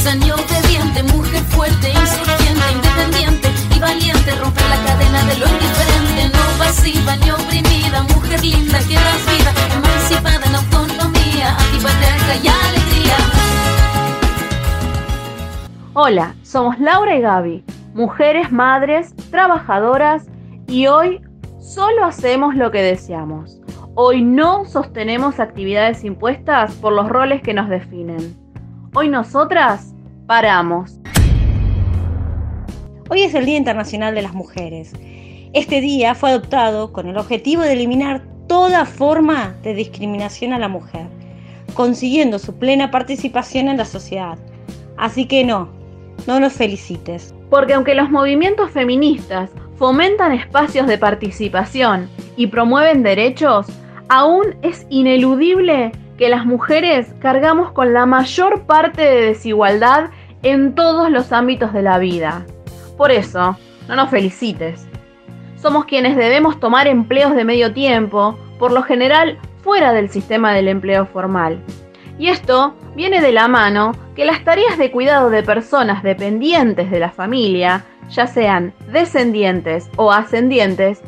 ni obediente, mujer fuerte, insurgente, independiente y valiente, romper la cadena de lo indiferente, no pasiva ni oprimida, mujer linda que das vida, emancipada en autonomía, antipatriarca y alegría. Hola, somos Laura y Gaby, mujeres, madres, trabajadoras y hoy solo hacemos lo que deseamos. Hoy no sostenemos actividades impuestas por los roles que nos definen. Hoy nosotras paramos. Hoy es el Día Internacional de las Mujeres. Este día fue adoptado con el objetivo de eliminar toda forma de discriminación a la mujer, consiguiendo su plena participación en la sociedad. Así que no, no nos felicites. Porque aunque los movimientos feministas fomentan espacios de participación y promueven derechos, aún es ineludible que las mujeres cargamos con la mayor parte de desigualdad en todos los ámbitos de la vida. Por eso, no nos felicites. Somos quienes debemos tomar empleos de medio tiempo, por lo general fuera del sistema del empleo formal. Y esto viene de la mano que las tareas de cuidado de personas dependientes de la familia, ya sean descendientes o ascendientes,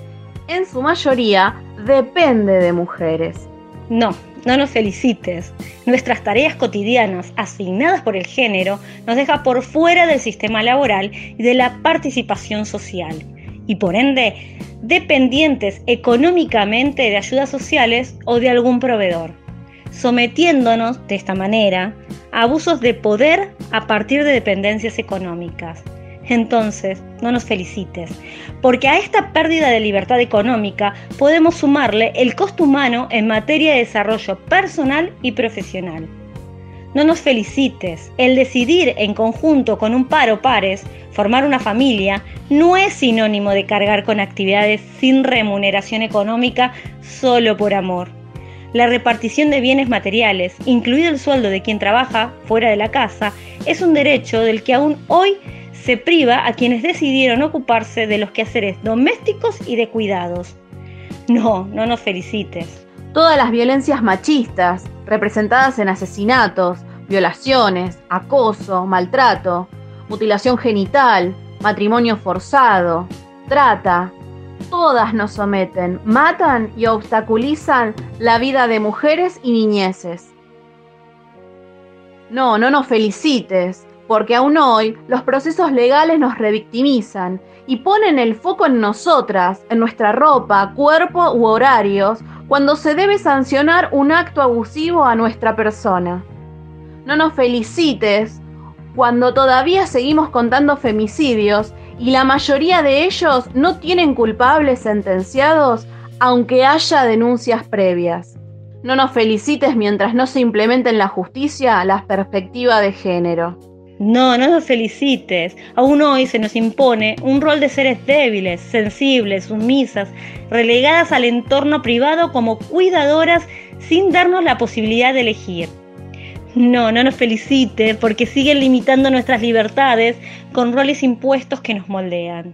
en su mayoría depende de mujeres. No, no nos felicites. Nuestras tareas cotidianas asignadas por el género nos deja por fuera del sistema laboral y de la participación social. Y por ende, dependientes económicamente de ayudas sociales o de algún proveedor, sometiéndonos de esta manera a abusos de poder a partir de dependencias económicas entonces, no nos felicites, porque a esta pérdida de libertad económica podemos sumarle el costo humano en materia de desarrollo personal y profesional. No nos felicites, el decidir en conjunto con un par o pares formar una familia no es sinónimo de cargar con actividades sin remuneración económica solo por amor. La repartición de bienes materiales, incluido el sueldo de quien trabaja fuera de la casa, es un derecho del que aún hoy se priva a quienes decidieron ocuparse de los quehaceres domésticos y de cuidados. No, no nos felicites. Todas las violencias machistas, representadas en asesinatos, violaciones, acoso, maltrato, mutilación genital, matrimonio forzado, trata, todas nos someten, matan y obstaculizan la vida de mujeres y niñeces. No, no nos felicites porque aún hoy los procesos legales nos revictimizan y ponen el foco en nosotras, en nuestra ropa, cuerpo u horarios, cuando se debe sancionar un acto abusivo a nuestra persona. No nos felicites cuando todavía seguimos contando femicidios y la mayoría de ellos no tienen culpables sentenciados aunque haya denuncias previas. No nos felicites mientras no se implemente en la justicia la perspectiva de género. No, no nos felicites. Aún hoy se nos impone un rol de seres débiles, sensibles, sumisas, relegadas al entorno privado como cuidadoras sin darnos la posibilidad de elegir. No, no nos felicites porque siguen limitando nuestras libertades con roles impuestos que nos moldean.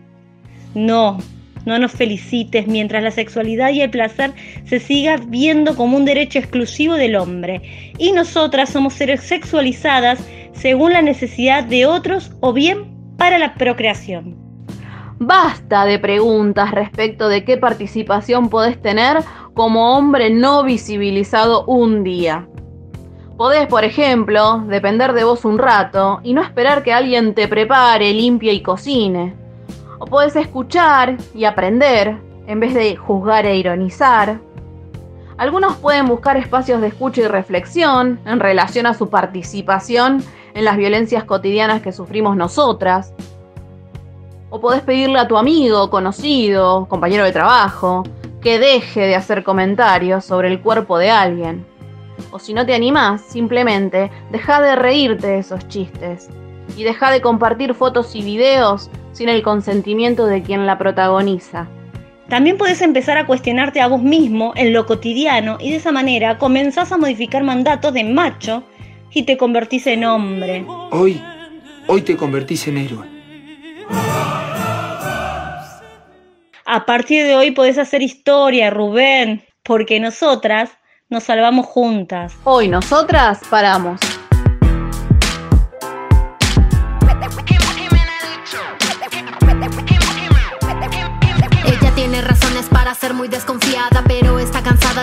No, no nos felicites mientras la sexualidad y el placer se siga viendo como un derecho exclusivo del hombre y nosotras somos seres sexualizadas según la necesidad de otros o bien para la procreación. Basta de preguntas respecto de qué participación podés tener como hombre no visibilizado un día. Podés, por ejemplo, depender de vos un rato y no esperar que alguien te prepare, limpie y cocine. O podés escuchar y aprender en vez de juzgar e ironizar. Algunos pueden buscar espacios de escucha y reflexión en relación a su participación en las violencias cotidianas que sufrimos nosotras. O podés pedirle a tu amigo, conocido, compañero de trabajo, que deje de hacer comentarios sobre el cuerpo de alguien. O si no te animás, simplemente deja de reírte de esos chistes y deja de compartir fotos y videos sin el consentimiento de quien la protagoniza. También puedes empezar a cuestionarte a vos mismo en lo cotidiano y de esa manera comenzás a modificar mandatos de macho y te convertís en hombre. Hoy, hoy te convertís en héroe. A partir de hoy podés hacer historia, Rubén, porque nosotras nos salvamos juntas. Hoy nosotras paramos. Ella tiene razones para ser muy desconfiada, pero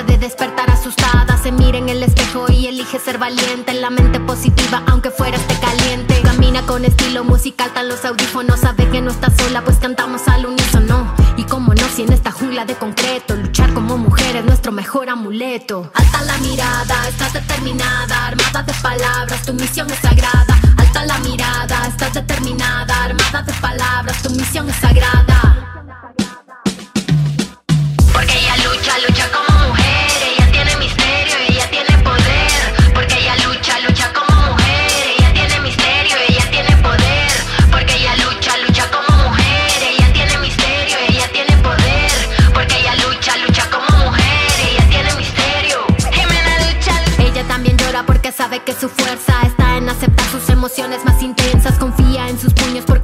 despertar asustada. Se mira en el espejo y elige ser valiente. En la mente positiva, aunque fuera este caliente. Camina con estilo musical, tan los audífonos. Sabe que no está sola, pues cantamos al unísono. Y como no, si en esta jungla de concreto, luchar como mujer es nuestro mejor amuleto. Alta la mirada, estás determinada, armada de palabras, tu misión es sagrada. Alta la mirada, estás determinada, armada de palabras, tu misión es sagrada.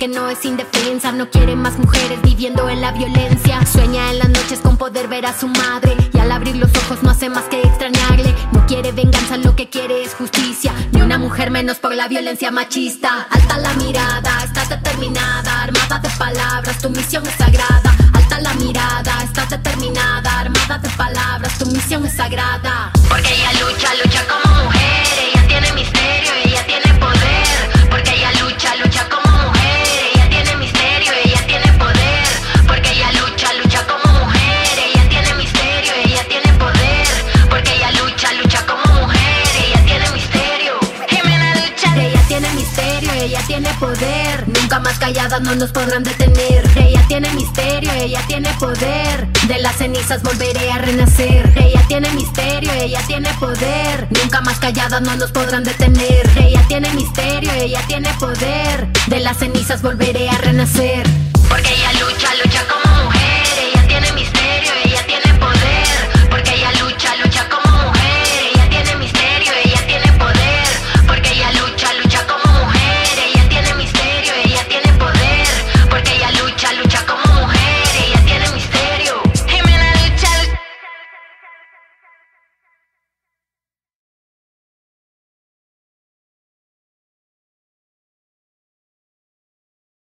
Porque no es indefensa. No quiere más mujeres viviendo en la violencia. Sueña en las noches con poder ver a su madre. Y al abrir los ojos no hace más que extrañarle. No quiere venganza, lo que quiere es justicia. Ni una mujer menos por la violencia machista. Alta la mirada, estás determinada. Armada de palabras, tu misión es sagrada. Alta la mirada, estás determinada. Armada de palabras, tu misión es sagrada. Porque ella lucha, lucha no nos podrán detener. Ella tiene misterio, ella tiene poder. De las cenizas volveré a renacer. Ella tiene misterio, ella tiene poder. Nunca más callada no nos podrán detener. Ella tiene misterio, ella tiene poder. De las cenizas volveré a renacer.